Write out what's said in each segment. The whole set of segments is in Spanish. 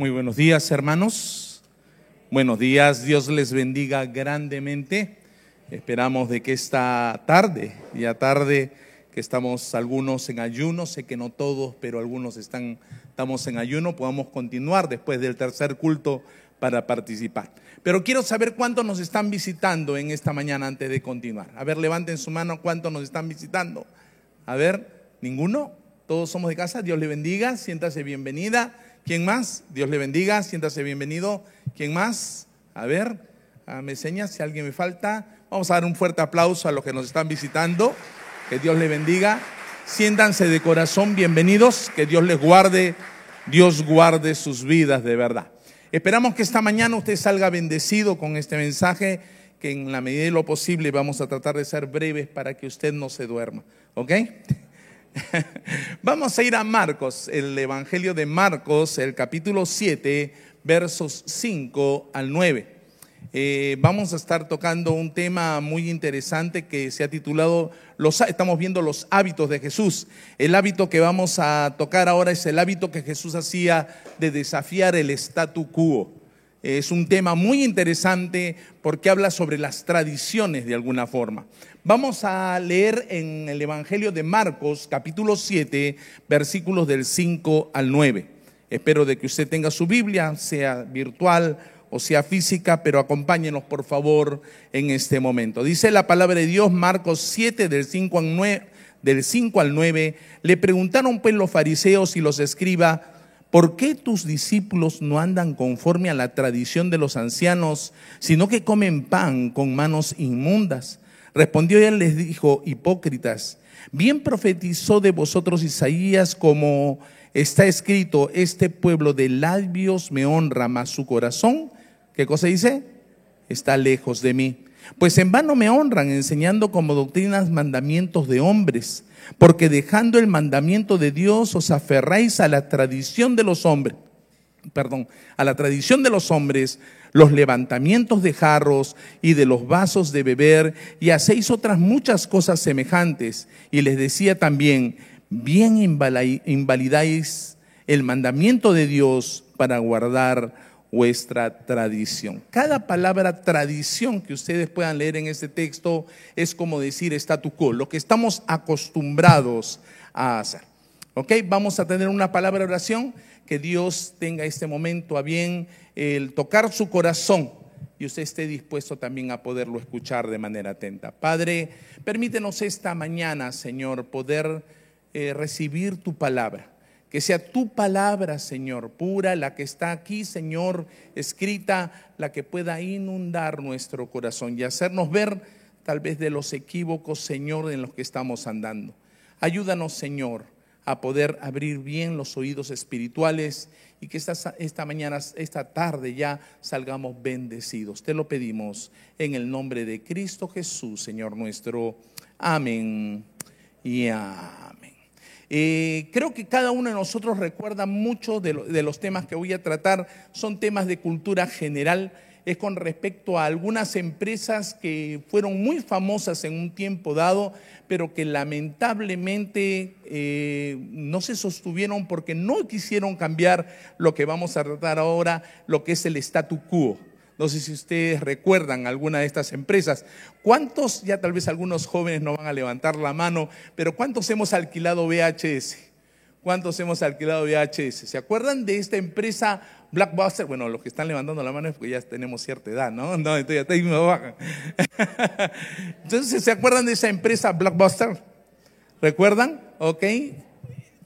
Muy buenos días, hermanos. Buenos días, Dios les bendiga grandemente. Esperamos de que esta tarde, ya tarde, que estamos algunos en ayuno, sé que no todos, pero algunos están, estamos en ayuno, podamos continuar después del tercer culto para participar. Pero quiero saber cuántos nos están visitando en esta mañana antes de continuar. A ver, levanten su mano, ¿cuántos nos están visitando? A ver, ¿ninguno? Todos somos de casa, Dios le bendiga, siéntase bienvenida. ¿Quién más? Dios le bendiga, siéntase bienvenido. ¿Quién más? A ver, me enseña si alguien me falta. Vamos a dar un fuerte aplauso a los que nos están visitando. Que Dios le bendiga. Siéntanse de corazón bienvenidos. Que Dios les guarde. Dios guarde sus vidas de verdad. Esperamos que esta mañana usted salga bendecido con este mensaje, que en la medida de lo posible vamos a tratar de ser breves para que usted no se duerma. ¿Ok? Vamos a ir a Marcos, el Evangelio de Marcos, el capítulo 7, versos 5 al 9. Eh, vamos a estar tocando un tema muy interesante que se ha titulado, los, estamos viendo los hábitos de Jesús. El hábito que vamos a tocar ahora es el hábito que Jesús hacía de desafiar el statu quo. Es un tema muy interesante porque habla sobre las tradiciones de alguna forma. Vamos a leer en el Evangelio de Marcos, capítulo 7, versículos del 5 al 9. Espero de que usted tenga su Biblia, sea virtual o sea física, pero acompáñenos por favor en este momento. Dice la palabra de Dios, Marcos 7, del 5 al 9, del 5 al 9 le preguntaron pues los fariseos y los escribas, ¿por qué tus discípulos no andan conforme a la tradición de los ancianos, sino que comen pan con manos inmundas? Respondió y él les dijo, hipócritas, bien profetizó de vosotros Isaías como está escrito, este pueblo de labios me honra, mas su corazón, ¿qué cosa dice? Está lejos de mí. Pues en vano me honran enseñando como doctrinas mandamientos de hombres, porque dejando el mandamiento de Dios os aferráis a la tradición de los hombres, perdón, a la tradición de los hombres, los levantamientos de jarros y de los vasos de beber, y hacéis otras muchas cosas semejantes. Y les decía también, bien invalidáis el mandamiento de Dios para guardar vuestra tradición. Cada palabra tradición que ustedes puedan leer en este texto es como decir statu quo, lo que estamos acostumbrados a hacer. ¿Ok? Vamos a tener una palabra de oración, que Dios tenga este momento a bien el tocar su corazón y usted esté dispuesto también a poderlo escuchar de manera atenta. Padre, permítenos esta mañana, Señor, poder eh, recibir tu palabra. Que sea tu palabra, Señor, pura, la que está aquí, Señor, escrita, la que pueda inundar nuestro corazón y hacernos ver tal vez de los equívocos, Señor, en los que estamos andando. Ayúdanos, Señor, a poder abrir bien los oídos espirituales y que esta, mañana, esta tarde ya salgamos bendecidos. Te lo pedimos en el nombre de Cristo Jesús, Señor nuestro. Amén y amén. Eh, creo que cada uno de nosotros recuerda mucho de, los temas que voy a tratar, son temas de cultura general es con respecto a algunas empresas que fueron muy famosas en un tiempo dado, pero que lamentablemente eh, no se sostuvieron porque no quisieron cambiar lo que vamos a tratar ahora, lo que es el statu quo. No sé si ustedes recuerdan alguna de estas empresas. ¿Cuántos, ya tal vez algunos jóvenes no van a levantar la mano, pero cuántos hemos alquilado VHS? ¿Cuántos hemos alquilado VHS? ¿Se acuerdan de esta empresa Blackbuster? Bueno, los que están levantando la mano es porque ya tenemos cierta edad, ¿no? No, entonces ya me bajan. Entonces, ¿se acuerdan de esa empresa Blackbuster? ¿Recuerdan? Ok.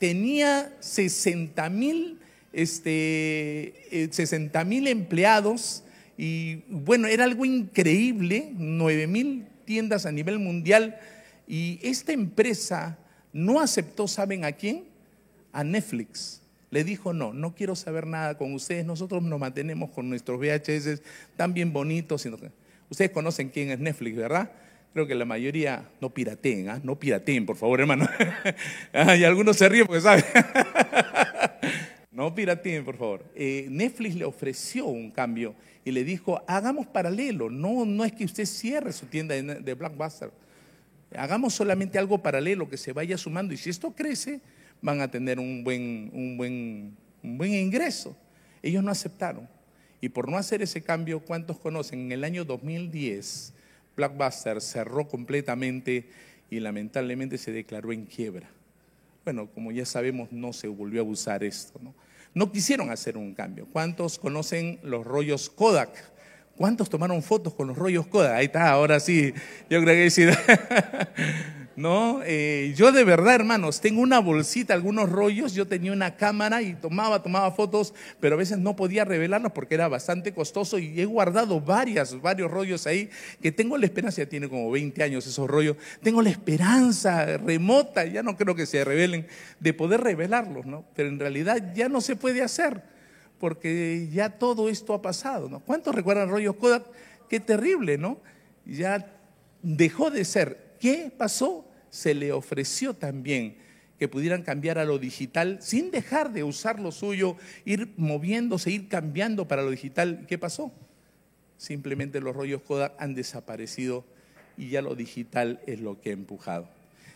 Tenía 60 mil este, 60 eh, empleados y bueno, era algo increíble, 9 mil tiendas a nivel mundial. Y esta empresa no aceptó, ¿saben a quién? A Netflix. Le dijo, no, no quiero saber nada con ustedes, nosotros nos mantenemos con nuestros VHS tan bien bonitos. Ustedes conocen quién es Netflix, ¿verdad? Creo que la mayoría no pirateen, ¿ah? no pirateen, por favor, hermano. y algunos se ríen porque saben. no pirateen, por favor. Eh, Netflix le ofreció un cambio y le dijo, hagamos paralelo, no, no es que usted cierre su tienda de Blackbuster, hagamos solamente algo paralelo que se vaya sumando y si esto crece, van a tener un buen, un buen, un buen ingreso. Ellos no aceptaron. Y por no hacer ese cambio, ¿cuántos conocen? En el año 2010, Blockbuster cerró completamente y lamentablemente se declaró en quiebra. Bueno, como ya sabemos, no se volvió a usar esto. No, no quisieron hacer un cambio. ¿Cuántos conocen los rollos Kodak? ¿Cuántos tomaron fotos con los rollos Kodak? Ahí está, ahora sí, yo creo que sí. ¿no? Eh, yo de verdad, hermanos, tengo una bolsita, algunos rollos, yo tenía una cámara y tomaba, tomaba fotos, pero a veces no podía revelarlas porque era bastante costoso y he guardado varias, varios rollos ahí que tengo la esperanza, ya tiene como 20 años esos rollos, tengo la esperanza remota, ya no creo que se revelen, de poder revelarlos, ¿no? Pero en realidad ya no se puede hacer porque ya todo esto ha pasado, ¿no? ¿Cuántos recuerdan rollos Kodak? Qué terrible, ¿no? Ya dejó de ser ¿Qué pasó? Se le ofreció también que pudieran cambiar a lo digital sin dejar de usar lo suyo, ir moviéndose, ir cambiando para lo digital. ¿Qué pasó? Simplemente los rollos Kodak han desaparecido y ya lo digital es lo que ha empujado.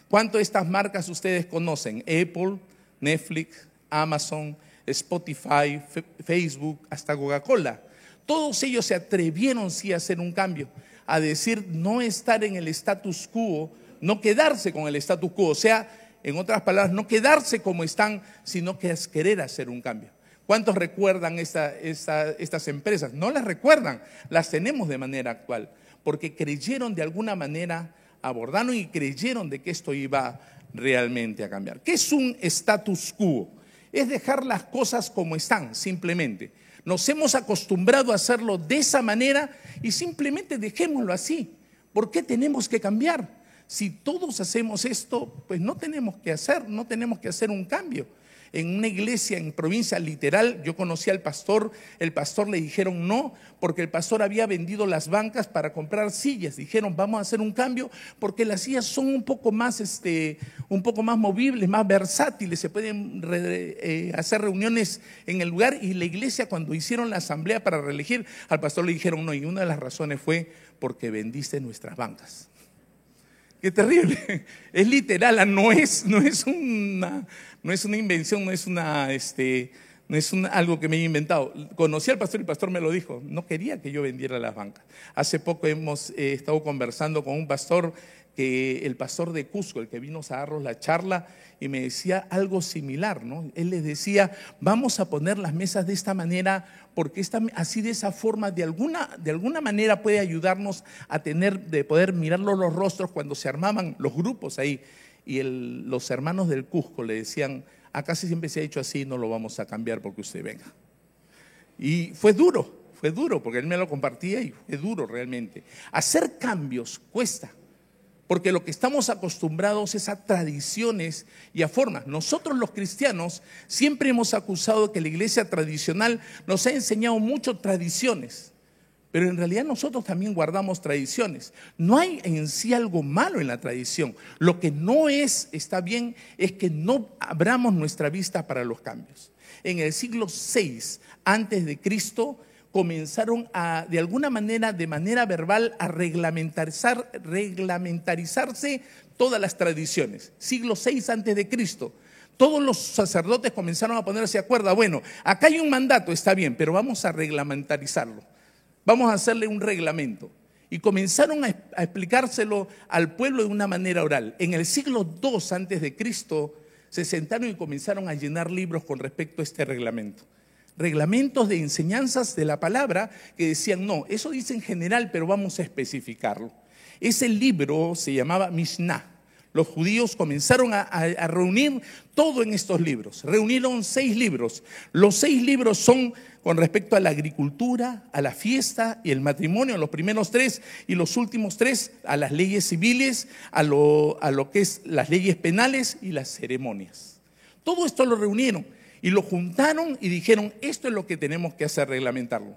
¿Cuánto de estas marcas ustedes conocen? Apple, Netflix, Amazon, Spotify, Facebook, hasta Coca-Cola. Todos ellos se atrevieron sí a hacer un cambio a decir no estar en el status quo, no quedarse con el status quo, o sea, en otras palabras, no quedarse como están, sino que es querer hacer un cambio. ¿Cuántos recuerdan estas empresas? No las recuerdan, las tenemos de manera actual, porque creyeron de alguna manera, abordaron y creyeron de que esto iba realmente a cambiar. ¿Qué es un status quo? Es dejar las cosas como están, simplemente. Nos hemos acostumbrado a hacerlo de esa manera y simplemente dejémoslo así. ¿Por qué tenemos que cambiar? Si todos hacemos esto, pues no tenemos que hacer, no tenemos que hacer un cambio en una iglesia en provincia literal, yo conocí al pastor, el pastor le dijeron no, porque el pastor había vendido las bancas para comprar sillas. Dijeron, vamos a hacer un cambio porque las sillas son un poco más, este, un poco más movibles, más versátiles, se pueden eh, hacer reuniones en el lugar. Y la iglesia, cuando hicieron la asamblea para reelegir, al pastor le dijeron no, y una de las razones fue porque vendiste nuestras bancas. Qué terrible. Es literal, no es, no es una no es una invención, no es una, este, no es algo que me he inventado. Conocí al pastor y el pastor me lo dijo. No quería que yo vendiera las bancas. Hace poco hemos eh, estado conversando con un pastor, que el pastor de Cusco, el que vino a darnos la charla, y me decía algo similar, ¿no? Él les decía, vamos a poner las mesas de esta manera, porque esta, así de esa forma, de alguna, de alguna manera puede ayudarnos a tener, de poder mirarlo los rostros cuando se armaban los grupos ahí y los hermanos del Cusco le decían, acá siempre se ha hecho así, no lo vamos a cambiar porque usted venga. Y fue duro, fue duro, porque él me lo compartía y fue duro realmente. Hacer cambios cuesta, porque lo que estamos acostumbrados es a tradiciones y a formas. Nosotros los cristianos siempre hemos acusado que la iglesia tradicional nos ha enseñado mucho tradiciones. Pero en realidad nosotros también guardamos tradiciones. No hay en sí algo malo en la tradición. Lo que no es, está bien, es que no abramos nuestra vista para los cambios. En el siglo VI antes de Cristo comenzaron a, de alguna manera, de manera verbal, a reglamentarizar, reglamentarizarse todas las tradiciones. Siglo VI antes de Cristo. Todos los sacerdotes comenzaron a ponerse de acuerdo. Bueno, acá hay un mandato, está bien, pero vamos a reglamentarizarlo vamos a hacerle un reglamento. Y comenzaron a, explicárselo al pueblo de una manera oral. En el siglo II antes de Cristo se sentaron y comenzaron a llenar libros con respecto a este reglamento. Reglamentos de enseñanzas de la palabra que decían, no, eso dice en general, pero vamos a especificarlo. Ese libro se llamaba Mishnah. Los judíos comenzaron a, a, reunir todo en estos libros. Reunieron seis libros. Los seis libros son con respecto a la agricultura, a la fiesta y el matrimonio, los primeros tres y los últimos tres a las leyes civiles, a lo, a lo que es las leyes penales y las ceremonias. Todo esto lo reunieron y lo juntaron y dijeron, esto es lo que tenemos que hacer, reglamentarlo.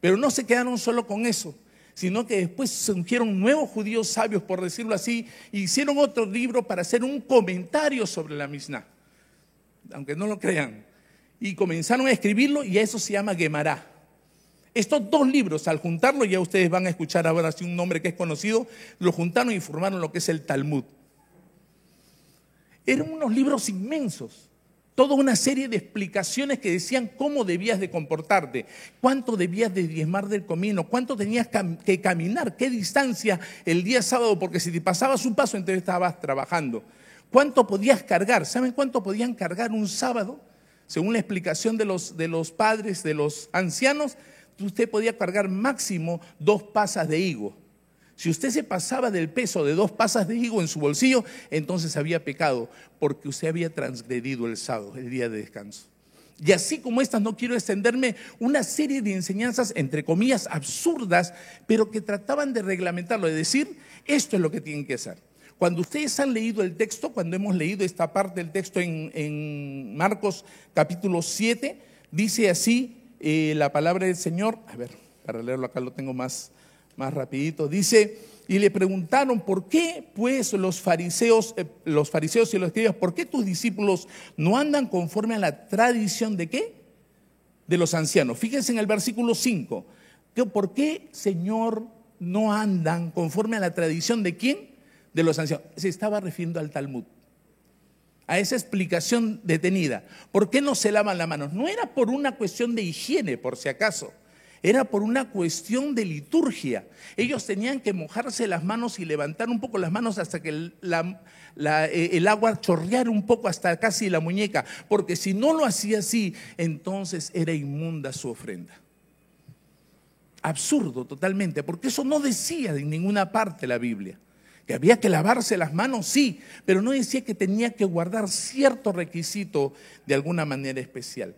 Pero no se quedaron solo con eso, sino que después surgieron nuevos judíos sabios, por decirlo así, y hicieron otro libro para hacer un comentario sobre la Mishnah. Aunque no lo crean, y comenzaron a escribirlo y eso se llama Gemara. Estos dos libros, al juntarlo, ya ustedes van a escuchar ahora si un nombre que es conocido, lo juntaron y formaron lo que es el Talmud. Eran unos libros inmensos, toda una serie de explicaciones que decían cómo debías de comportarte, cuánto debías de diezmar del comino, cuánto tenías que caminar, qué distancia el día sábado, porque si te pasabas un paso entonces estabas trabajando. ¿Cuánto podías cargar? ¿Saben cuánto podían cargar un sábado? Según la explicación de los, de los padres, de los ancianos, usted podía cargar máximo dos pasas de higo. Si usted se pasaba del peso de dos pasas de higo en su bolsillo, entonces había pecado, porque usted había transgredido el sábado, el día de descanso. Y así como estas, no quiero extenderme, una serie de enseñanzas, entre comillas, absurdas, pero que trataban de reglamentarlo, de decir, esto es lo que tienen que hacer. Cuando ustedes han leído el texto, cuando hemos leído esta parte del texto en, Marcos capítulo 7, dice así eh, la palabra del Señor, a ver, para leerlo acá lo tengo más, más rapidito. Dice, y le preguntaron, ¿por qué pues los fariseos, eh, los fariseos y los escribas, por qué tus discípulos no andan conforme a la tradición de qué? De los ancianos. Fíjense en el versículo 5. ¿Por qué, Señor, no andan conforme a la tradición de quién? De los ancianos. Se estaba refiriendo al Talmud. A esa explicación detenida. ¿Por qué no se lavan las manos? No era por una cuestión de higiene, por si acaso era por una cuestión de liturgia. Ellos tenían que mojarse las manos y levantar un poco las manos hasta que el, eh, el agua chorreara un poco hasta casi la muñeca, porque si no lo hacía así, entonces era inmunda su ofrenda. Absurdo totalmente, porque eso no decía en ninguna parte la Biblia. Que había que lavarse las manos, sí, pero no decía que tenía que guardar cierto requisito de alguna manera especial.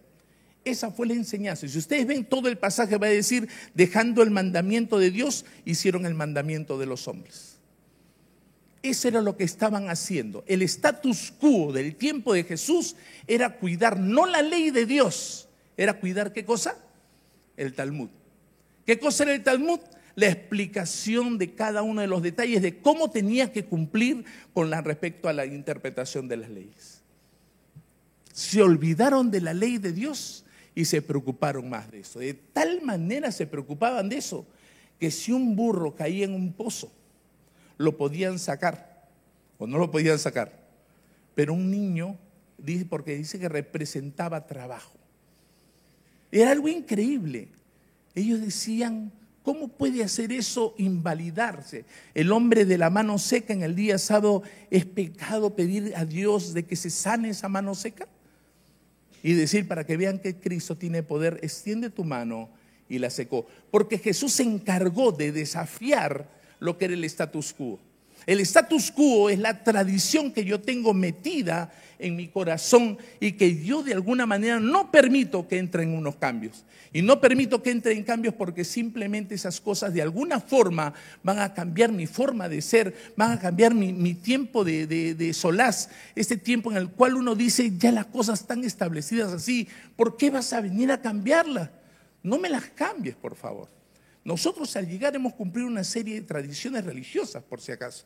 Esa fue la enseñanza. Y si ustedes ven todo el pasaje, va a decir, dejando el mandamiento de Dios, hicieron el mandamiento de los hombres. Eso era lo que estaban haciendo. El status quo del tiempo de Jesús era cuidar no la ley de Dios, era cuidar qué cosa? El Talmud. ¿Qué cosa era el Talmud? La explicación de cada uno de los detalles de cómo tenía que cumplir con respecto a la interpretación de las leyes. Se olvidaron de la ley de Dios y se preocuparon más de eso. De tal manera se preocupaban de eso que si un burro caía en un pozo, lo podían sacar o no lo podían sacar. Pero un niño, porque dice que representaba trabajo. Era algo increíble. Ellos decían, ¿cómo puede hacer eso invalidarse? El hombre de la mano seca en el día sábado, ¿es pecado pedir a Dios de que se sane esa mano seca? Y decir para que vean que Cristo tiene poder, extiende tu mano y la secó. Porque Jesús se encargó de desafiar lo que era el status quo. El status quo es la tradición que yo tengo metida en mi corazón y que yo de alguna manera no permito que entren unos cambios. Y no permito que entren cambios porque simplemente esas cosas de alguna forma van a cambiar mi forma de ser, van a cambiar mi, tiempo de, solaz, este tiempo en el cual uno dice, ya las cosas están establecidas así, ¿por qué vas a venir a cambiarlas? No me las cambies, por favor. Nosotros al llegar hemos cumplido una serie de tradiciones religiosas, por si acaso.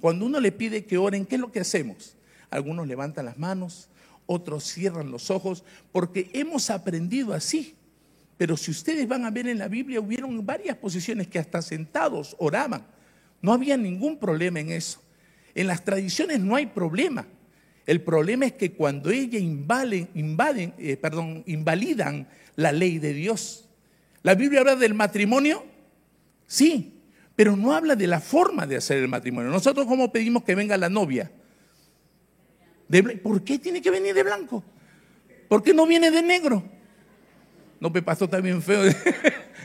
Cuando uno le pide que oren, ¿qué es lo que hacemos? Algunos levantan las manos, otros cierran los ojos, porque hemos aprendido así. Pero si ustedes van a ver en la Biblia, hubieron varias posiciones que hasta sentados oraban. No había ningún problema en eso. En las tradiciones no hay problema. El problema es que cuando ellas invaden, eh, perdón, invalidan la ley de Dios. ¿La Biblia habla del matrimonio? Sí, pero no habla de la forma de hacer el matrimonio. Nosotros cómo pedimos que venga la novia. ¿Por qué tiene que venir de blanco? ¿Por qué no viene de negro? No, me pasó también feo.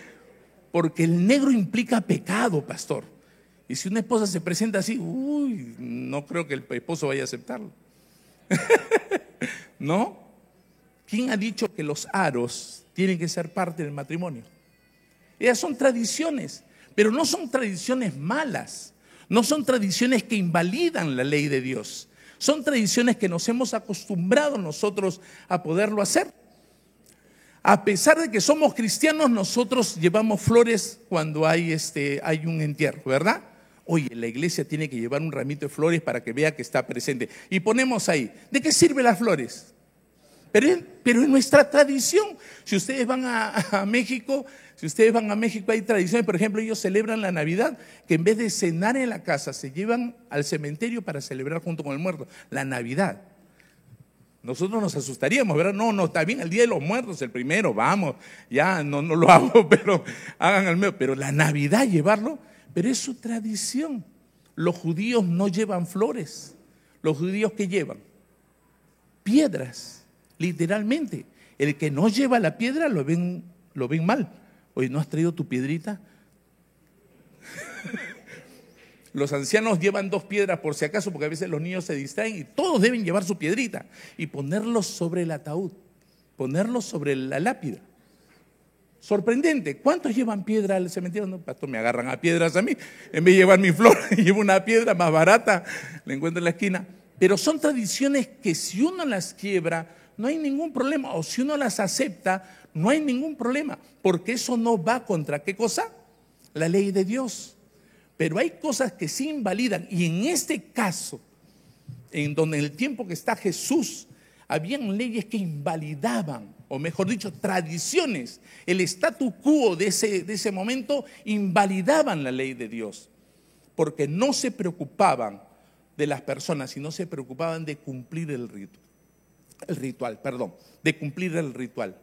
Porque el negro implica pecado, pastor. Y si una esposa se presenta así, uy, no creo que el esposo vaya a aceptarlo. ¿No? ¿Quién ha dicho que los aros tienen que ser parte del matrimonio? Ellas son tradiciones. Pero no son tradiciones malas, no son tradiciones que invalidan la ley de Dios, son tradiciones que nos hemos acostumbrado nosotros a poderlo hacer. A pesar de que somos cristianos, nosotros llevamos flores cuando hay, este, hay un entierro, ¿verdad? Oye, la iglesia tiene que llevar un ramito de flores para que vea que está presente. Y ponemos ahí, ¿de qué sirven las flores? Pero, pero en nuestra tradición, si ustedes van a México, si ustedes van a México hay tradiciones, por ejemplo, ellos celebran la Navidad, que en vez de cenar en la casa, se llevan al cementerio para celebrar junto con el muerto, la Navidad. Nosotros nos asustaríamos, ¿verdad? No, no, está bien, el Día de los Muertos, el primero, vamos, ya, no, no lo hago, pero hagan el medio. Pero la Navidad llevarlo, pero es su tradición. Los judíos no llevan flores. Los judíos que llevan piedras, literalmente. El que no lleva la piedra lo ven, lo ven mal. Oye, ¿no has traído tu piedrita? Los ancianos llevan dos piedras por si acaso, porque a veces los niños se distraen y todos deben llevar su piedrita y ponerlos sobre el ataúd, ponerlos sobre la lápida. Sorprendente. ¿Cuántos llevan piedra al cementerio? No, pastor, me agarran a piedras a mí. En vez de llevar mi flor, llevo una piedra más barata, la encuentro en la esquina. Pero son tradiciones que si uno las quiebra, no hay ningún problema. O si uno las acepta, no hay ningún problema. Porque eso no va contra qué cosa? La ley de Dios. Pero hay cosas que sí invalidan. Y en este caso, en donde en el tiempo que está Jesús, habían leyes que invalidaban, o mejor dicho, tradiciones. El statu quo de ese, de ese momento invalidaban la ley de Dios. Porque no se preocupaban de las personas, sino se preocupaban de cumplir el ritual. El ritual, perdón, de cumplir el ritual.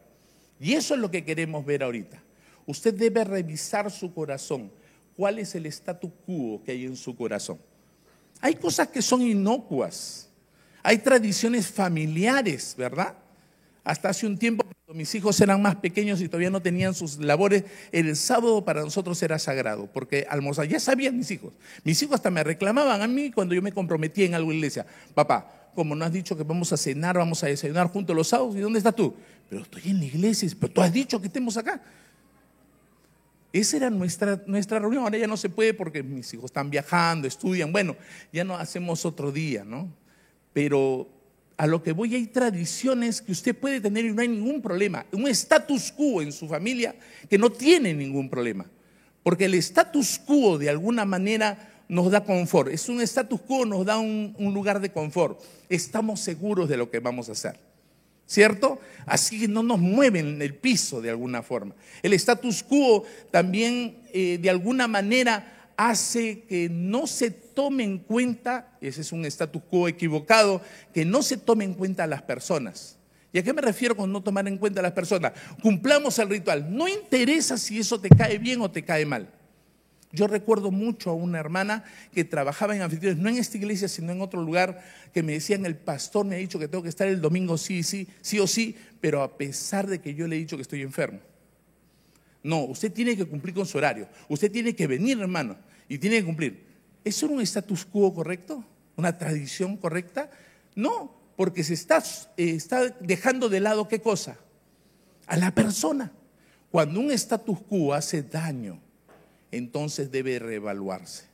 Y eso es lo que queremos ver ahorita. Usted debe revisar su corazón cuál es el statu quo que hay en su corazón. Hay cosas que son inocuas, hay tradiciones familiares, ¿verdad? Hasta hace un tiempo, cuando mis hijos eran más pequeños y todavía no tenían sus labores, el sábado para nosotros era sagrado, porque almorzar, ya sabían mis hijos. Mis hijos hasta me reclamaban a mí cuando yo me comprometía en algo iglesia. Papá, como no has dicho que vamos a cenar, vamos a desayunar juntos los sábados, ¿y dónde estás tú? Pero estoy en la iglesia, pero tú has dicho que estemos acá. Esa era nuestra, nuestra reunión. Ahora ya no se puede porque mis hijos están viajando, estudian. Bueno, ya no hacemos otro día, ¿no? Pero a lo que voy hay tradiciones que usted puede tener y no hay ningún problema. Un status quo en su familia que no tiene ningún problema. Porque el status quo de alguna manera nos da confort. Es un status quo, nos da un, lugar de confort. Estamos seguros de lo que vamos a hacer. ¿cierto? Así que no nos mueven el piso de alguna forma. El status quo también eh, de alguna manera hace que no se tome en cuenta, ese es un status quo equivocado, que no se tome en cuenta a las personas. ¿Y a qué me refiero con no tomar en cuenta a las personas? Cumplamos el ritual. No interesa si eso te cae bien o te cae mal. Yo recuerdo mucho a una hermana que trabajaba en anfitriones, no en esta iglesia, sino en otro lugar, que me decían, el pastor me ha dicho que tengo que estar el domingo sí, sí, sí o sí, pero a pesar de que yo le he dicho que estoy enfermo. No, usted tiene que cumplir con su horario. Usted tiene que venir, hermano, y tiene que cumplir. ¿Eso era un status quo correcto? ¿Una tradición correcta? No, porque se está, eh, está dejando de lado qué cosa? A la persona. Cuando un status quo hace daño, entonces debe reevaluarse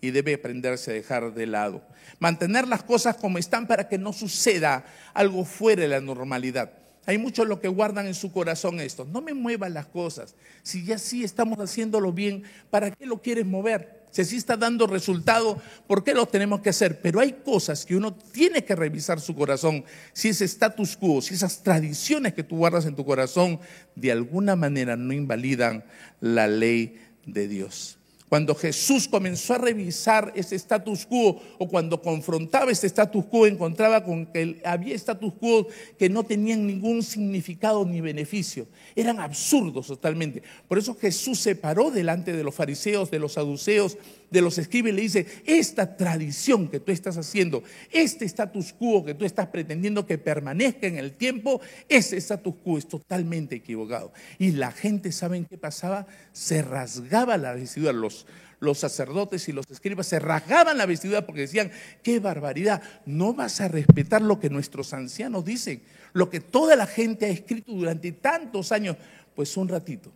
y debe aprenderse a dejar de lado. Mantener las cosas como están para que no suceda algo fuera de la normalidad. Hay muchos lo que guardan en su corazón esto. No me muevas las cosas. Si ya sí estamos haciéndolo bien, ¿para qué lo quieres mover? Si así está dando resultado, ¿por qué lo tenemos que hacer? Pero hay cosas que uno tiene que revisar su corazón. Si ese status quo, si esas tradiciones que tú guardas en tu corazón de alguna manera no invalidan la ley de Dios. Cuando Jesús comenzó a revisar ese status quo o cuando confrontaba ese status quo, encontraba con que había status quo que no tenían ningún significado ni beneficio. Eran absurdos totalmente. Por eso Jesús se paró delante de los fariseos, de los saduceos, de los escribes y le dice, esta tradición que tú estás haciendo, este status quo que tú estás pretendiendo que permanezca en el tiempo, ese status quo es totalmente equivocado. Y la gente, ¿saben qué pasaba? Se rasgaba la vestidura, los, los sacerdotes y los escribas se rasgaban la vestidura porque decían, qué barbaridad, no vas a respetar lo que nuestros ancianos dicen, lo que toda la gente ha escrito durante tantos años, pues un ratito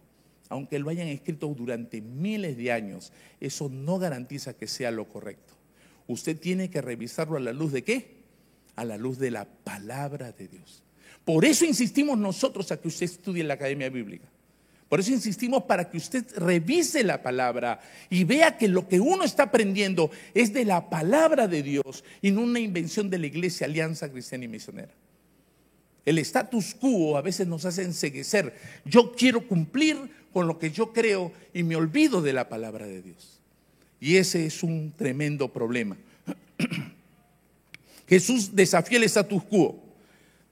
aunque lo hayan escrito durante miles de años, eso no garantiza que sea lo correcto. Usted tiene que revisarlo a la luz de qué? A la luz de la palabra de Dios. Por eso insistimos nosotros a que usted estudie en la Academia Bíblica. Por eso insistimos para que usted revise la palabra y vea que lo que uno está aprendiendo es de la palabra de Dios y no una invención de la Iglesia Alianza Cristiana y Misionera. El status quo a veces nos hace enseguecer. Yo quiero cumplir con lo que yo creo y me olvido de la palabra de Dios. Y ese es un tremendo problema. Jesús desafía el status quo.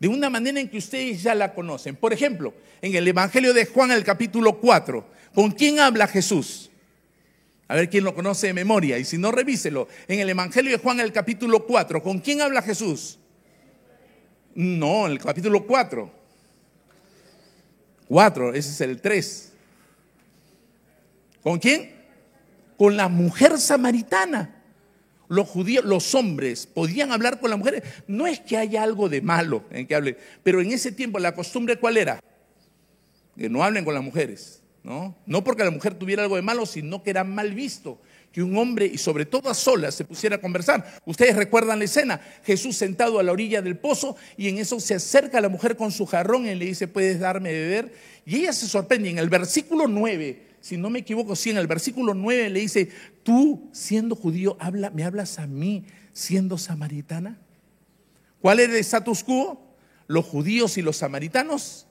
De una manera en que ustedes ya la conocen. Por ejemplo, en el Evangelio de Juan, el capítulo 4, ¿con quién habla Jesús? A ver quién lo conoce de memoria. Y si no, revíselo. En el Evangelio de Juan, el capítulo 4, ¿con quién habla Jesús? No, en el capítulo 4. 4, ese es el 3. ¿Con quién? Con la mujer samaritana. Los judíos, los hombres podían hablar con las mujeres. No es que haya algo de malo en que hable, pero en ese tiempo la costumbre cuál era? Que no hablen con las mujeres. ¿no? No porque la mujer tuviera algo de malo, sino que era mal visto que un hombre, y sobre todo a solas, se pusiera a conversar. Ustedes recuerdan la escena, Jesús sentado a la orilla del pozo y en eso se acerca a la mujer con su jarrón y le dice, ¿puedes darme de beber? Y ella se sorprende. En el versículo 9, si no me equivoco, sí, en el versículo 9 le dice, tú siendo judío, habla, ¿me hablas a mí siendo samaritana? ¿Cuál es el status quo? Los judíos y los samaritanos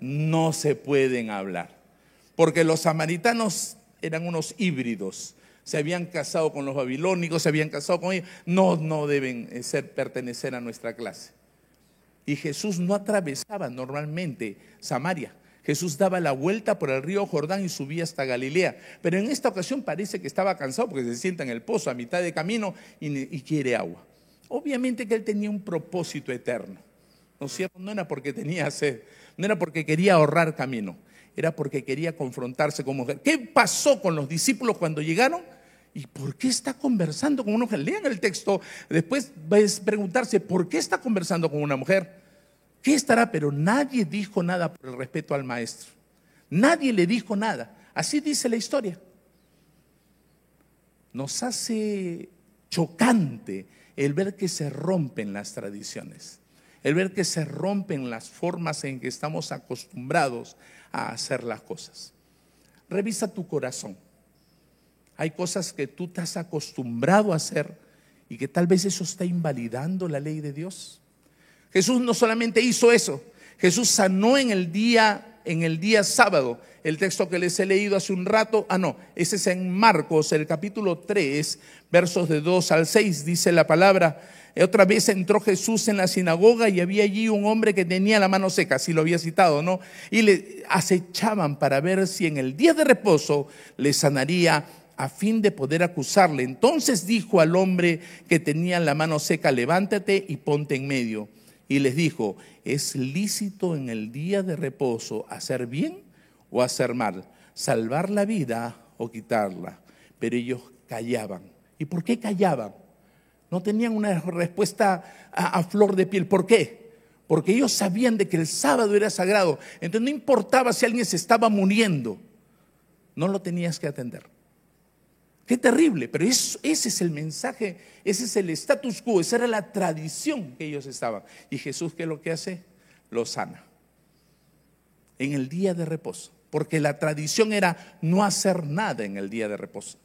no se pueden hablar porque los samaritanos eran unos híbridos. Se habían casado con los babilónicos, se habían casado con ellos. No, no deben eh, ser, pertenecer a nuestra clase. Y Jesús no atravesaba normalmente Samaria. Jesús daba la vuelta por el río Jordán y subía hasta Galilea. Pero en esta ocasión parece que estaba cansado porque se sienta en el pozo a mitad de camino y, quiere agua. Obviamente que él tenía un propósito eterno. ¿No es cierto? No era porque tenía sed, no era porque quería ahorrar camino era porque quería confrontarse con mujer. ¿Qué pasó con los discípulos cuando llegaron? ¿Y por qué está conversando con una mujer? Lean el texto, después vais a preguntarse, ¿por qué está conversando con una mujer? ¿Qué estará? Pero nadie dijo nada por el respeto al maestro. Nadie le dijo nada. Así dice la historia. Nos hace chocante el ver que se rompen las tradiciones, el ver que se rompen las formas en que estamos acostumbrados a hacer las cosas. Revisa tu corazón. Hay cosas que tú te has acostumbrado a hacer y que tal vez eso está invalidando la ley de Dios. Jesús no solamente hizo eso, Jesús sanó en el día en el día sábado. El texto que les he leído hace un rato, ah no, ese es en Marcos, el capítulo 3, versos de 2 al 6, dice la palabra, otra vez entró Jesús en la sinagoga y había allí un hombre que tenía la mano seca, si lo había citado, ¿no? Y le acechaban para ver si en el día de reposo le sanaría a fin de poder acusarle. Entonces dijo al hombre que tenía la mano seca, levántate y ponte en medio. Y les dijo, ¿es lícito en el día de reposo hacer bien o hacer mal? Salvar la vida o quitarla. Pero ellos callaban. ¿Y por qué callaban? No tenían una respuesta a, flor de piel. ¿Por qué? Porque ellos sabían de que el sábado era sagrado. Entonces no importaba si alguien se estaba muriendo. No lo tenías que atender. Qué terrible, pero ese es el mensaje, ese es el status quo, esa era la tradición que ellos estaban. Y Jesús, ¿qué es lo que hace? Lo sana. En el día de reposo. Porque la tradición era no hacer nada en el día de reposo.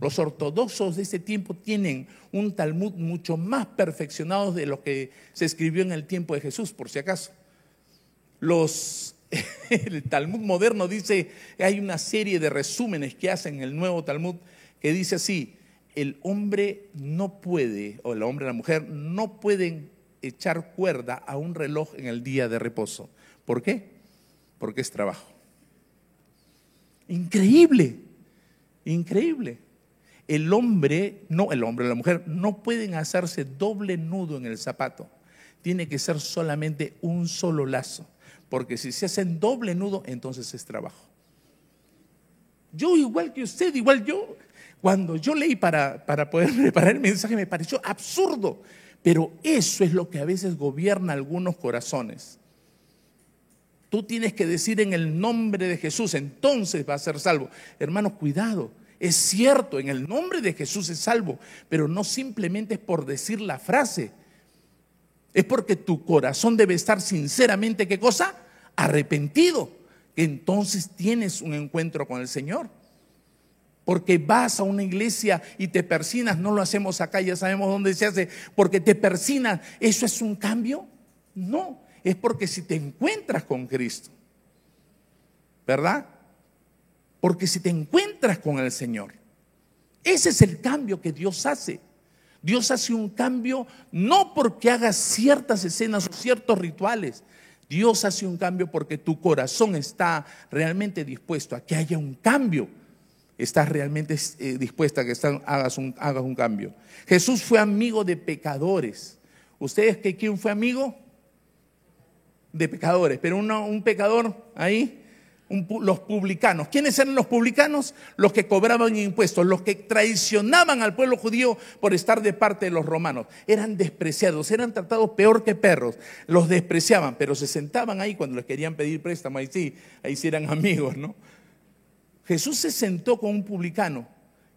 Los ortodoxos de ese tiempo tienen un Talmud mucho más perfeccionado de lo que se escribió en el tiempo de Jesús, por si acaso. Los, el Talmud moderno dice, hay una serie de resúmenes que hacen el nuevo Talmud que dice así, el hombre no puede, o el hombre y la mujer no pueden echar cuerda a un reloj en el día de reposo. ¿Por qué? Porque es trabajo. Increíble, increíble el hombre, no el hombre, la mujer, no pueden hacerse doble nudo en el zapato. Tiene que ser solamente un solo lazo. Porque si se hacen doble nudo, entonces es trabajo. Yo, igual que usted, igual yo, cuando yo leí para, para poder preparar el mensaje, me pareció absurdo. Pero eso es lo que a veces gobierna algunos corazones. Tú tienes que decir en el nombre de Jesús, entonces va a ser salvo. Hermano, cuidado. Es cierto, en el nombre de Jesús es salvo, pero no simplemente es por decir la frase. Es porque tu corazón debe estar sinceramente, ¿qué cosa? Arrepentido. Que entonces tienes un encuentro con el Señor. Porque vas a una iglesia y te persinas, no lo hacemos acá, ya sabemos dónde se hace, porque te persinas, ¿eso es un cambio? No, es porque si te encuentras con Cristo, ¿verdad? Porque si te encuentras con el Señor, ese es el cambio que Dios hace. Dios hace un cambio no porque hagas ciertas escenas o ciertos rituales. Dios hace un cambio porque tu corazón está realmente dispuesto a que haya un cambio. Estás realmente eh, dispuesta a que hagas, un, hagas un cambio. Jesús fue amigo de pecadores. ¿Ustedes quién fue amigo? De pecadores. Pero un pecador ahí los publicanos. ¿Quiénes eran los publicanos? Los que cobraban impuestos, los que traicionaban al pueblo judío por estar de parte de los romanos. Eran despreciados, eran tratados peor que perros. Los despreciaban, pero se sentaban ahí cuando les querían pedir préstamo. Ahí sí, ahí sí eran amigos, ¿no? Jesús se sentó con un publicano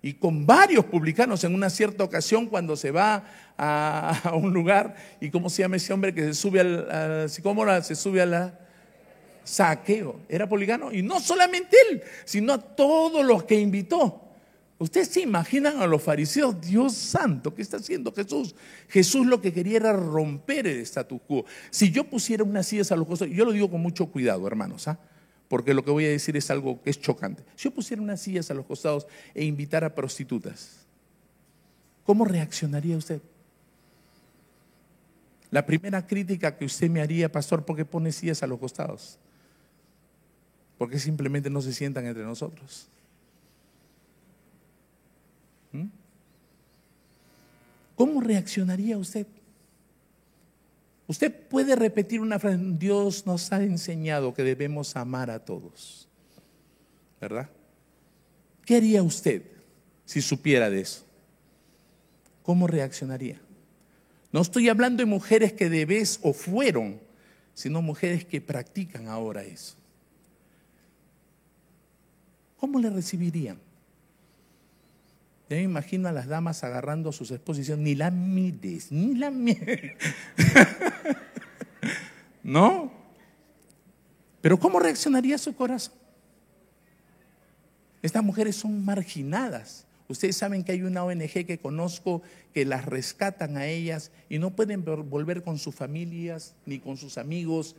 y con varios publicanos en una cierta ocasión cuando se va a, un lugar y cómo se llama ese hombre que se sube al, sicómoro, se sube a la Saqueo era poligano y no solamente él, sino a todos los que invitó. Ustedes se imaginan a los fariseos, Dios santo, ¿qué está haciendo Jesús? Jesús lo que quería era romper el status quo. Si yo pusiera unas sillas a yo lo digo con mucho cuidado, hermanos, ¿ah? Porque lo que voy a decir es algo que es chocante. Si yo pusiera unas sillas a los costados e invitara a prostitutas, ¿cómo reaccionaría usted? La primera crítica que usted me haría, pastor, ¿por qué pone sillas a los costados? porque simplemente no se sientan entre nosotros? ¿Mm? ¿Cómo reaccionaría usted? Usted puede repetir una frase, Dios nos ha enseñado que debemos amar a todos, ¿verdad? ¿Qué haría usted si supiera de eso? ¿Cómo reaccionaría? No estoy hablando de mujeres que debes o fueron, sino mujeres que practican ahora eso. ¿cómo le recibirían? Yo me imagino a las damas agarrando sus esposas ni la mires, ni la mires. ¿No? Pero ¿cómo reaccionaría su corazón? Estas mujeres son marginadas. Ustedes saben que hay una ONG que conozco que las rescatan a ellas y no pueden volver con sus familias ni con sus amigos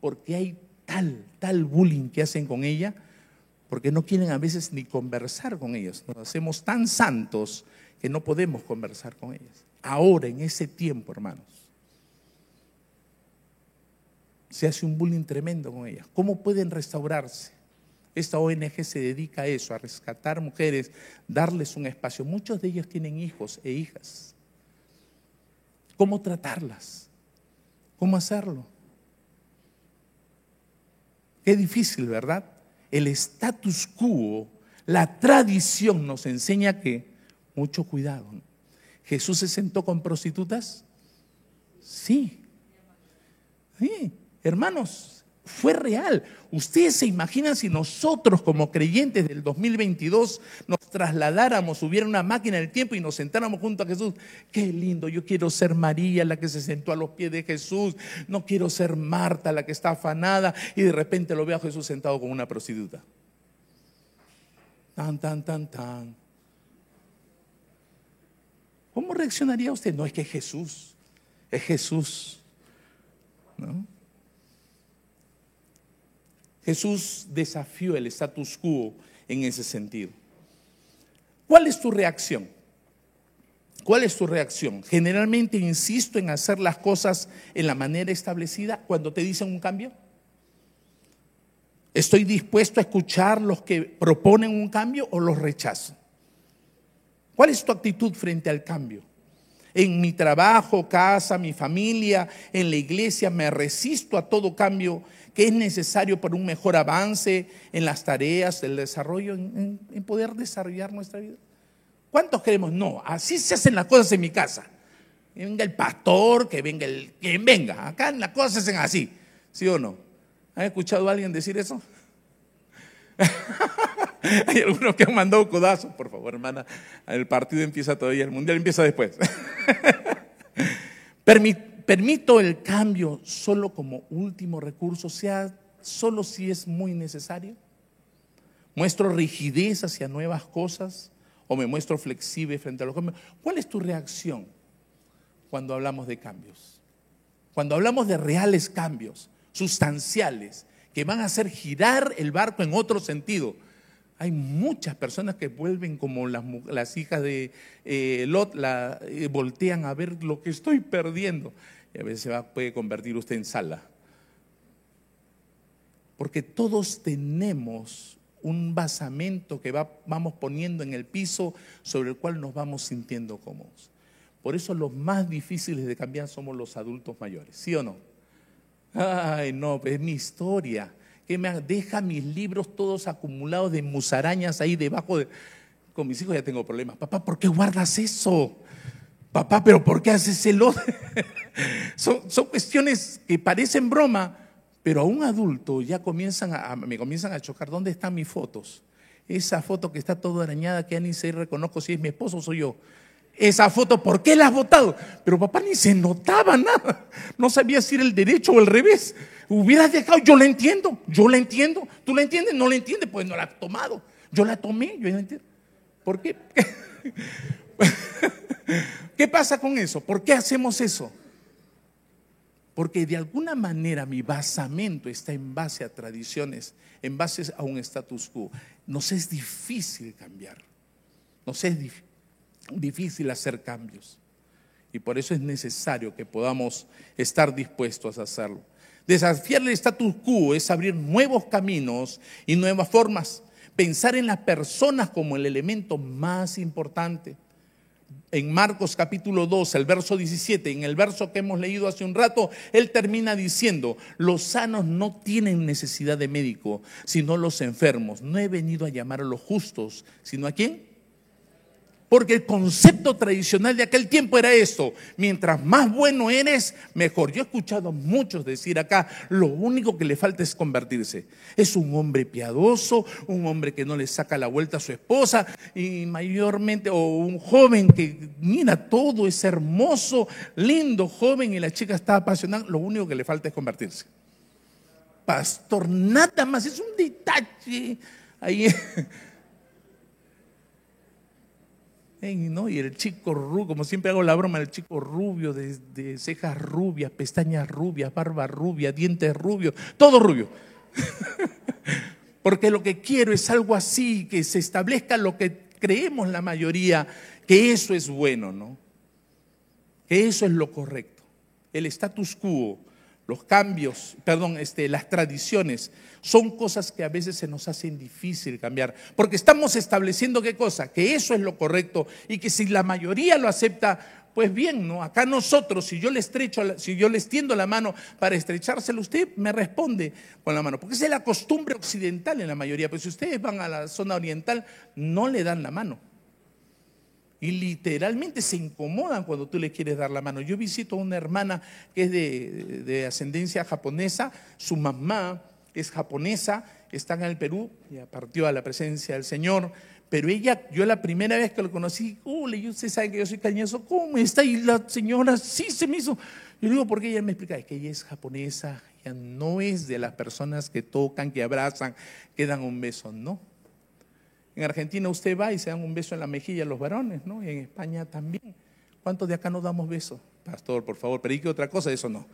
porque hay tal, tal bullying que hacen con ella porque no quieren a veces ni conversar con ellos. Nos hacemos tan santos que no podemos conversar con ellos. Ahora, en ese tiempo, hermanos, se hace un bullying tremendo con ellas. ¿Cómo pueden restaurarse? Esta ONG se dedica a eso, a rescatar mujeres, darles un espacio. Muchos de ellos tienen hijos e hijas. ¿Cómo tratarlas? ¿Cómo hacerlo? Qué difícil, ¿verdad? El status quo, la tradición nos enseña que mucho cuidado. ¿Jesús se sentó con prostitutas? Sí. Sí, hermanos, fue real. Ustedes se imaginan si nosotros como creyentes del 2022 nos trasladáramos, hubiera una máquina del tiempo y nos sentáramos junto a Jesús. Qué lindo, yo quiero ser María la que se sentó a los pies de Jesús. No quiero ser Marta la que está afanada y de repente lo veo a Jesús sentado con una prostituta. Tan, tan, tan, tan. ¿Cómo reaccionaría usted? No es que es Jesús, es Jesús. ¿No? Jesús desafió el status quo en ese sentido. ¿Cuál es tu reacción? ¿Cuál es tu reacción? Generalmente insisto en hacer las cosas en la manera establecida cuando te dicen un cambio. ¿Estoy dispuesto a escuchar los que proponen un cambio o los rechazo? ¿Cuál es tu actitud frente al cambio? En mi trabajo, casa, mi familia, en la iglesia, me resisto a todo cambio que es necesario para un mejor avance en las tareas, el desarrollo, en, poder desarrollar nuestra vida. ¿Cuántos queremos? No, así se hacen las cosas en mi casa. Que venga el pastor, que venga el quien venga. Acá las cosas se hacen así, ¿sí o no? ¿Han escuchado a alguien decir eso? Hay algunos que han mandado codazos, por favor, hermana. El partido empieza todavía, el mundial empieza después. Permit Permito el cambio solo como último recurso, sea solo si es muy necesario. Muestro rigidez hacia nuevas cosas o me muestro flexible frente a los cambios. ¿Cuál es tu reacción cuando hablamos de cambios? Cuando hablamos de reales cambios, sustanciales, que van a hacer girar el barco en otro sentido. Hay muchas personas que vuelven como las, hijas de eh, Lot, la, eh, voltean a ver lo que estoy perdiendo. Y a veces se va, puede convertir usted en sala. Porque todos tenemos un basamento que vamos poniendo en el piso sobre el cual nos vamos sintiendo cómodos. Por eso los más difíciles de cambiar somos los adultos mayores, ¿sí o no? Ay, no, es mi historia que me deja mis libros todos acumulados de musarañas ahí debajo de... Con mis hijos ya tengo problemas. Papá, ¿por qué guardas eso? Papá, pero ¿por qué haces el otro? son, son cuestiones que parecen broma, pero a un adulto ya comienzan a, me comienzan a chocar. ¿Dónde están mis fotos? Esa foto que está toda arañada, que ya ni se reconozco si es mi esposo o soy yo. Esa foto, ¿por qué la has votado? Pero papá ni se notaba nada. No sabía si era el derecho o el revés. Hubieras dejado, yo la entiendo, yo la entiendo. ¿Tú la entiendes? No la entiendes, pues no la has tomado. Yo la tomé, yo la entiendo. ¿Por qué? ¿Qué pasa con eso? ¿Por qué hacemos eso? Porque de alguna manera mi basamento está en base a tradiciones, en base a un status quo. Nos es difícil cambiar. Nos es difícil hacer cambios. Y por eso es necesario que podamos estar dispuestos a hacerlo. Desafiar el status quo es abrir nuevos caminos y nuevas formas. Pensar en las personas como el elemento más importante. En Marcos capítulo 2, el verso 17, en el verso que hemos leído hace un rato, él termina diciendo, los sanos no tienen necesidad de médico, sino los enfermos. No he venido a llamar a los justos, sino a quién? Porque el concepto tradicional de aquel tiempo era esto, mientras más bueno eres, mejor. Yo he escuchado a muchos decir acá, lo único que le falta es convertirse. Es un hombre piadoso, un hombre que no le saca la vuelta a su esposa y mayormente, o un joven que, mira, todo es hermoso, lindo, joven y la chica está apasionada, lo único que le falta es convertirse. Pastor, nada más, es un detalle. Ahí ¿no? Y el chico rubio, como siempre hago la broma, el chico rubio, de, cejas rubias, pestañas rubias, barba rubia, dientes rubios, todo rubio. Porque lo que quiero es algo así, que se establezca lo que creemos la mayoría, que eso es bueno, ¿no? Que eso es lo correcto. El status quo, los cambios, perdón, este, las tradiciones son cosas que a veces se nos hacen difícil cambiar, porque estamos estableciendo qué cosa, que eso es lo correcto y que si la mayoría lo acepta, pues bien, ¿no? Acá nosotros, si yo le estrecho, si yo le extiendo la mano para estrechársela, usted me responde con la mano, porque esa es la costumbre occidental en la mayoría, pues si ustedes van a la zona oriental, no le dan la mano. Y literalmente se incomodan cuando tú le quieres dar la mano. Yo visito a una hermana que es de, de ascendencia japonesa, su mamá es japonesa, está en el Perú, ya partió a la presencia del Señor, pero ella, yo la primera vez que lo conocí, y usted sabe que yo soy cañoso, ¿cómo está? Y la señora sí se me hizo. Yo digo, porque ella me explica, es que ella es japonesa, ella no es de las personas que tocan, que abrazan, que dan un beso, no. En Argentina usted va y se dan un beso en la mejilla a los varones, ¿no? Y en España también. ¿Cuántos de acá no damos besos? Pastor, por favor, pero ¿y qué otra cosa? Eso no.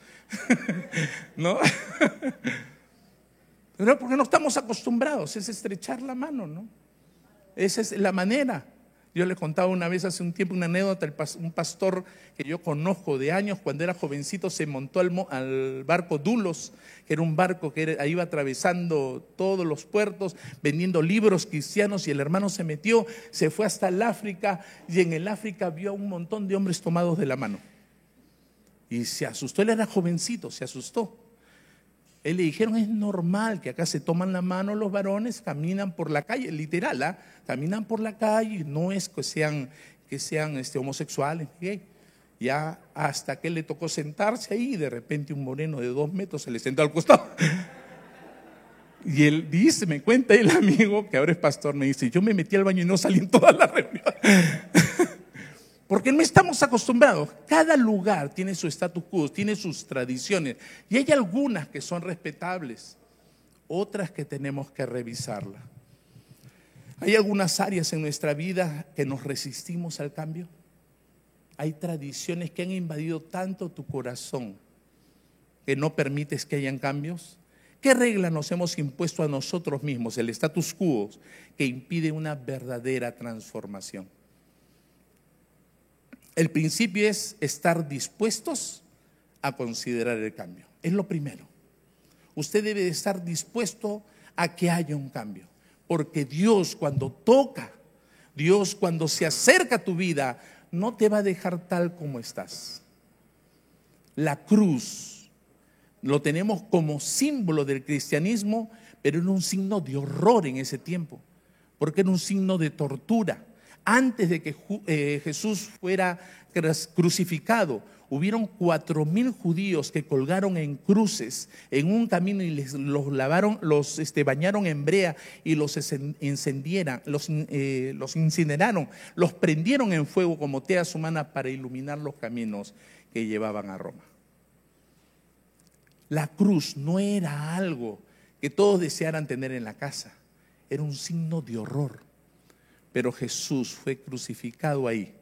¿No? Pero porque no estamos acostumbrados, es estrechar la mano, ¿no? Esa es la manera. Yo le contaba una vez hace un tiempo una anécdota, un pastor que yo conozco de años, cuando era jovencito se montó al, barco Dulos, que era un barco que iba atravesando todos los puertos, vendiendo libros cristianos y el hermano se metió, se fue hasta el África y en el África vio a un montón de hombres tomados de la mano. Y se asustó, él era jovencito, se asustó. Él le dijeron, es normal que acá se toman la mano los varones, caminan por la calle, literal, ¿ah? caminan por la calle, no es que sean, que sean este, homosexuales, ya hasta que le tocó sentarse ahí y de repente un moreno de dos metros se le sentó al costado. Y él dice, me cuenta el amigo, que ahora es pastor, me dice, yo me metí al baño y no salí en toda la reunión. Porque no estamos acostumbrados. Cada lugar tiene su status quo, tiene sus tradiciones. Y hay algunas que son respetables, otras que tenemos que revisarlas. Hay algunas áreas en nuestra vida que nos resistimos al cambio. Hay tradiciones que han invadido tanto tu corazón que no permites que hayan cambios, ¿Qué regla nos hemos impuesto a nosotros mismos, el status quo, que impide una verdadera transformación? El principio es estar dispuestos a considerar el cambio. Es lo primero. Usted debe de estar dispuesto a que haya un cambio. Porque Dios cuando toca, Dios cuando se acerca a tu vida, no te va a dejar tal como estás. La cruz lo tenemos como símbolo del cristianismo, pero era un signo de horror en ese tiempo, porque era un signo de tortura. Antes de que eh, Jesús fuera crucificado, hubieron cuatro mil judíos que colgaron en cruces en un camino y les, los lavaron, los este, bañaron en brea y los los, eh, los incineraron, los prendieron en fuego como teas humanas para iluminar los caminos que llevaban a Roma. La cruz no era algo que todos desearan tener en la casa, era un signo de horror. Pero Jesús fue crucificado ahí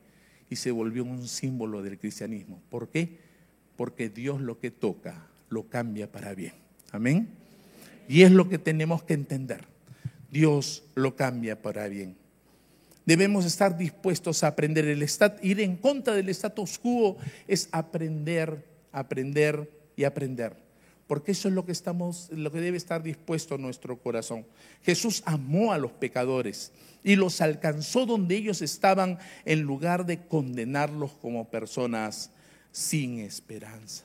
y se volvió un símbolo del cristianismo. ¿Por qué? Porque Dios lo que toca lo cambia para bien. Amén. Y es lo que tenemos que entender. Dios lo cambia para bien. Debemos estar dispuestos a aprender. El ir en contra del status quo es aprender, aprender y aprender. Porque eso es lo que estamos, lo que debe estar dispuesto nuestro corazón. Jesús amó a los pecadores y los alcanzó donde ellos estaban en lugar de condenarlos como personas sin esperanza.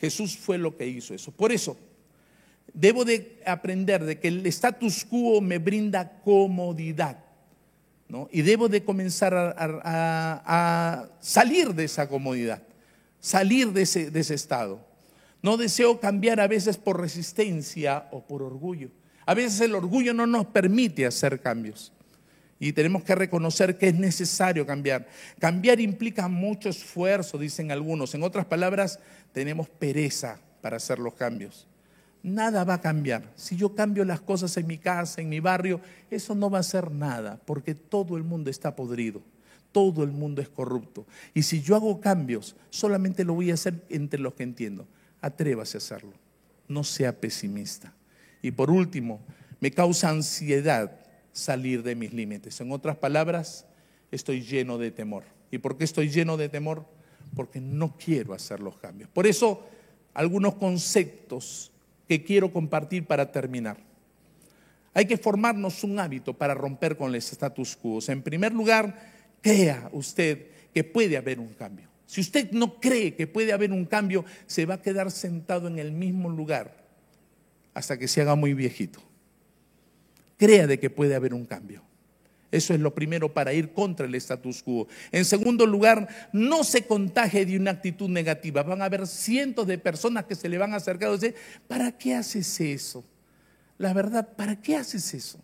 Jesús fue lo que hizo eso. Por eso, debo de aprender de que el status quo me brinda comodidad. ¿no? Y debo de comenzar a, salir de esa comodidad, salir de ese estado. No deseo cambiar a veces por resistencia o por orgullo. A veces el orgullo no nos permite hacer cambios. Y tenemos que reconocer que es necesario cambiar. Cambiar implica mucho esfuerzo, dicen algunos. En otras palabras, tenemos pereza para hacer los cambios. Nada va a cambiar. Si yo cambio las cosas en mi casa, en mi barrio, eso no va a hacer nada, porque todo el mundo está podrido. Todo el mundo es corrupto. Y si yo hago cambios, solamente lo voy a hacer entre los que entiendo. Atrévase a hacerlo. No sea pesimista. Y por último, me causa ansiedad salir de mis límites. En otras palabras, estoy lleno de temor. ¿Y por qué estoy lleno de temor? Porque no quiero hacer los cambios. Por eso, algunos conceptos que quiero compartir para terminar. Hay que formarnos un hábito para romper con el status quo. En primer lugar, crea usted que puede haber un cambio. Si usted no cree que puede haber un cambio, se va a quedar sentado en el mismo lugar hasta que se haga muy viejito crea de que puede haber un cambio. Eso es lo primero para ir contra el status quo. En segundo lugar, no se contagie de una actitud negativa. Van a haber cientos de personas que se le van a acercar y decir, ¿para qué haces eso? La verdad, ¿para qué haces eso?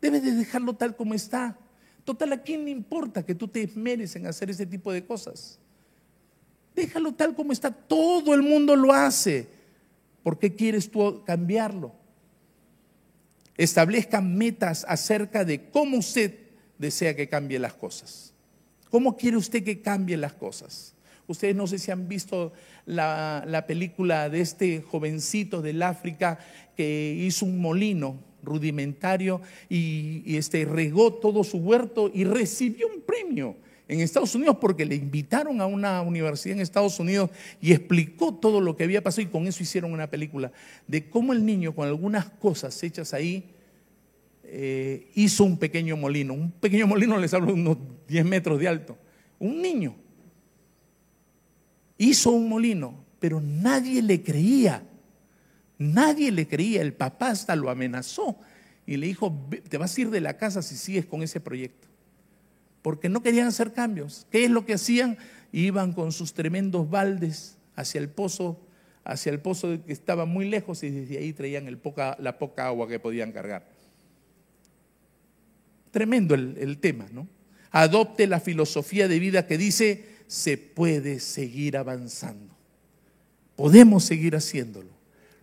Debes de dejarlo tal como está. Total, ¿a quién le importa que tú te esmeres en hacer ese tipo de cosas? Déjalo tal como está. Todo el mundo lo hace. ¿Por qué quieres tú cambiarlo? establezcan metas acerca de cómo usted desea que cambien las cosas. ¿Cómo quiere usted que cambien las cosas? Ustedes no sé si han visto la, película de este jovencito del África que hizo un molino rudimentario y, y, este, regó todo su huerto y recibió un premio en Estados Unidos porque le invitaron a una universidad en Estados Unidos y explicó todo lo que había pasado y con eso hicieron una película de cómo el niño con algunas cosas hechas ahí eh, hizo un pequeño molino. Un pequeño molino les hablo unos 10 metros de alto. Un niño hizo un molino, pero nadie le creía. Nadie le creía. El papá hasta lo amenazó y le dijo, te vas a ir de la casa si sigues con ese proyecto porque no querían hacer cambios. ¿Qué es lo que hacían? Iban con sus tremendos baldes hacia el pozo, hacia el pozo que estaba muy lejos y desde ahí traían la poca agua que podían cargar. Tremendo el, el tema, ¿no? Adopte la filosofía de vida que dice, se puede seguir avanzando. Podemos seguir haciéndolo.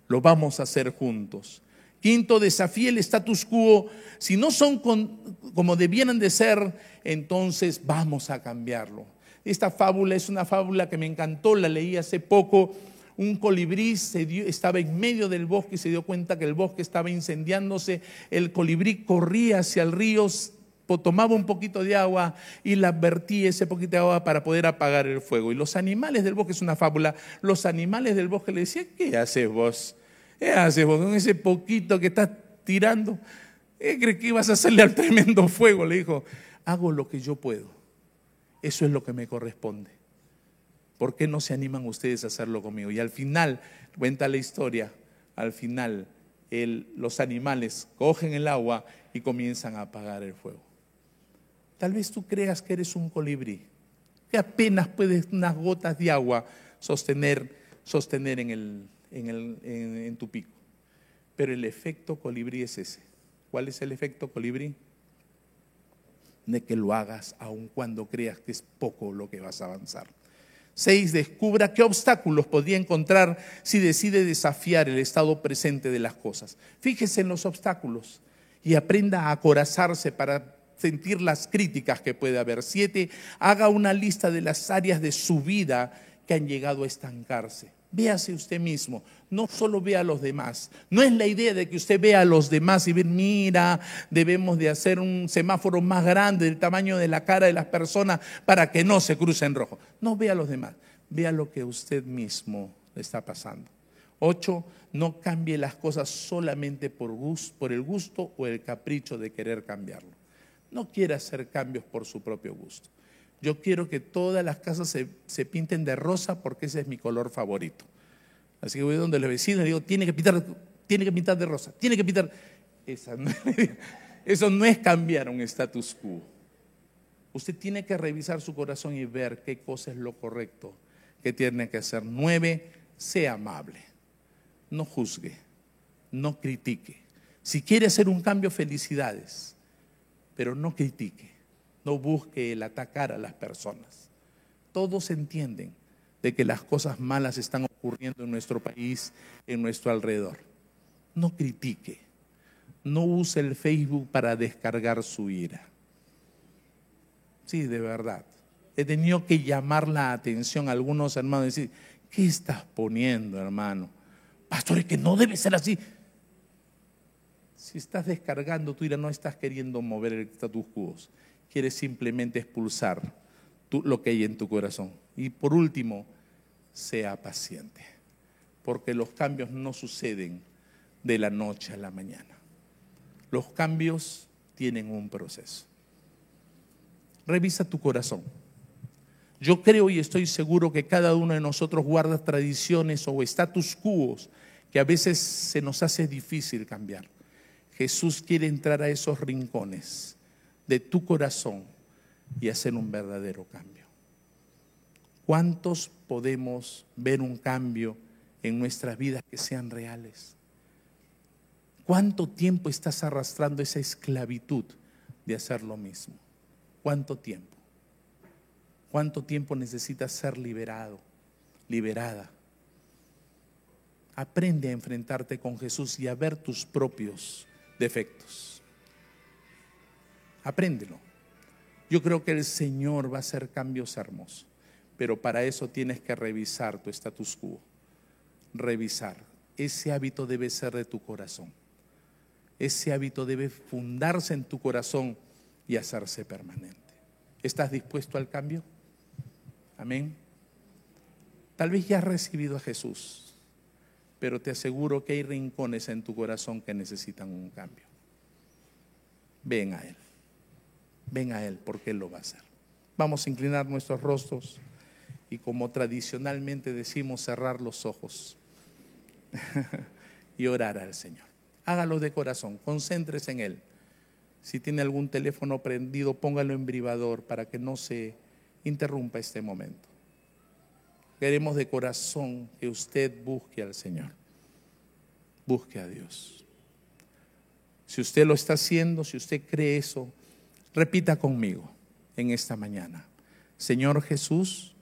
Lo vamos a hacer juntos. Quinto, desafíe el status quo. Si no son como debieran de ser, entonces vamos a cambiarlo. Esta fábula es una fábula que me encantó, la leí hace poco. un colibrí se estaba en medio del bosque y se dio cuenta que el bosque estaba incendiándose. El colibrí corría hacia el río, tomaba un poquito de agua y la vertía ese poquito de agua para poder apagar el fuego. Y los animales del bosque, es una fábula, los animales del bosque le decían, ¿qué haces vos? ¿Qué haces con ese poquito que estás tirando? ¿Qué crees que ibas a hacerle al tremendo fuego? Le dijo, hago lo que yo puedo. Eso es lo que me corresponde. ¿Por qué no se animan ustedes a hacerlo conmigo? Y al final, cuenta la historia, al final los animales cogen el agua y comienzan a apagar el fuego. Tal vez tú creas que eres un colibrí, que apenas puedes unas gotas de agua sostener, sostener en, el, en tu pico. Pero el efecto colibrí es ese. ¿Cuál es el efecto colibrí? De que lo hagas aun cuando creas que es poco lo que vas a avanzar. Seis, descubra qué obstáculos podría encontrar si decide desafiar el estado presente de las cosas. Fíjese en los obstáculos y aprenda a acorazarse para sentir las críticas que puede haber. Siete, haga una lista de las áreas de su vida que han llegado a estancarse. Véase usted mismo, no solo vea a los demás. No es la idea de que usted vea a los demás y ver, mira, debemos de hacer un semáforo más grande del tamaño de la cara de las personas para que no se cruce en rojo. No vea a los demás, vea lo que usted mismo le está pasando. Ocho, no cambie las cosas solamente por, gusto, por el gusto o el capricho de querer cambiarlo. No quiera hacer cambios por su propio gusto. Yo quiero que todas las casas se, pinten de rosa porque ese es mi color favorito. Así que voy donde los vecinos y digo, tiene que pintar, tiene que pintar de rosa, tiene que pintar. eso no es cambiar un status quo. Usted tiene que revisar su corazón y ver qué cosa es lo correcto que tiene que hacer. Nueve, sea amable. No juzgue, no critique. Si quiere hacer un cambio, felicidades, pero no critique no busque el atacar a las personas. Todos entienden de que las cosas malas están ocurriendo en nuestro país, en nuestro alrededor. No critique, no use el Facebook para descargar su ira. Sí, de verdad. He tenido que llamar la atención a algunos hermanos y decir, ¿qué estás poniendo, hermano? Pastor, es que no debe ser así. Si estás descargando tu ira, no estás queriendo mover el status quo quieres simplemente expulsar lo que hay en tu corazón. Y por último, sea paciente, porque los cambios no suceden de la noche a la mañana. Los cambios tienen un proceso. Revisa tu corazón. Yo creo y estoy seguro que cada uno de nosotros guarda tradiciones o status quo que a veces se nos hace difícil cambiar. Jesús quiere entrar a esos rincones de tu corazón y hacer un verdadero cambio. ¿Cuántos podemos ver un cambio en nuestras vidas que sean reales? ¿Cuánto tiempo estás arrastrando esa esclavitud de hacer lo mismo? ¿Cuánto tiempo? ¿Cuánto tiempo necesitas ser liberado, liberada? Aprende a enfrentarte con Jesús y a ver tus propios defectos. Apréndelo. Yo creo que el Señor va a hacer cambios hermosos, pero para eso tienes que revisar tu status quo. Revisar. Ese hábito debe ser de tu corazón. Ese hábito debe fundarse en tu corazón y hacerse permanente. ¿Estás dispuesto al cambio? Amén. Tal vez ya has recibido a Jesús, pero te aseguro que hay rincones en tu corazón que necesitan un cambio. Ven a Él. Ven a Él porque Él lo va a hacer. Vamos a inclinar nuestros rostros y como tradicionalmente decimos, cerrar los ojos y orar al Señor. Hágalo de corazón, concéntrese en Él. Si tiene algún teléfono prendido, póngalo en bribador para que no se interrumpa este momento. Queremos de corazón que usted busque al Señor. Busque a Dios. Si usted lo está haciendo, si usted cree eso, Repita conmigo en esta mañana. Señor Jesús,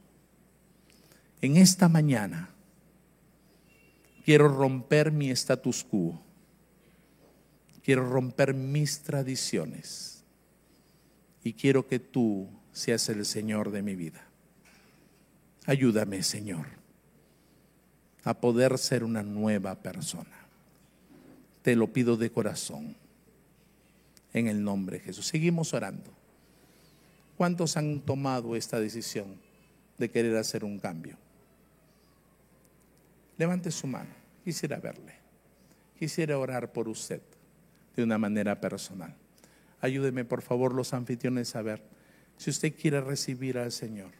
en esta mañana quiero romper mi status quo. Quiero romper mis tradiciones. Y quiero que tú seas el Señor de mi vida. Ayúdame, Señor. a poder ser una nueva persona. Te lo pido de corazón, en el nombre de Jesús. Seguimos orando. ¿Cuántos han tomado esta decisión de querer hacer un cambio? Levante su mano, quisiera verle, quisiera orar por usted de una manera personal. Ayúdeme por favor los anfitriones a ver si usted quiere recibir al Señor.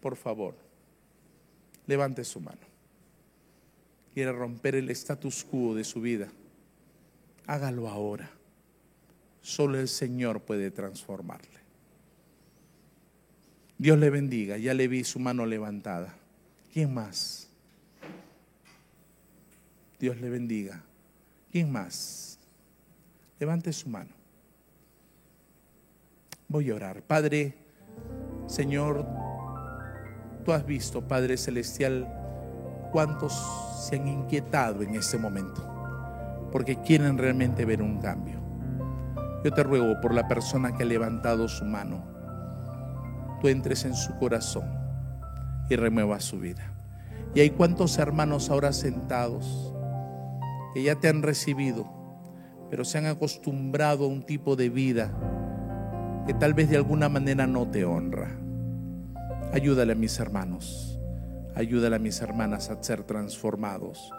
Por favor, levante su mano. Quiere romper el status quo de su vida. Hágalo ahora. Solo el Señor puede transformarle. Dios le bendiga. Ya le vi su mano levantada. ¿Quién más? Dios le bendiga. ¿Quién más? Levante su mano. Voy a orar. Padre, Señor, tú has visto, Padre Celestial, cuántos se han inquietado en este momento, porque quieren realmente ver un cambio. Yo te ruego por la persona que ha levantado su mano, tú entres en su corazón y remuevas su vida. Y hay cuantos hermanos ahora sentados que ya te han recibido, pero se han acostumbrado a un tipo de vida que tal vez de alguna manera no te honra. Ayúdale a mis hermanos, ayúdale a mis hermanas a ser transformados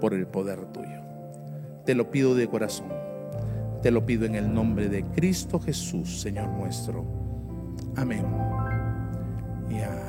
por el poder tuyo. Te lo pido de corazón, te lo pido en el nombre de Cristo Jesús, Señor nuestro. Amén. Y amén.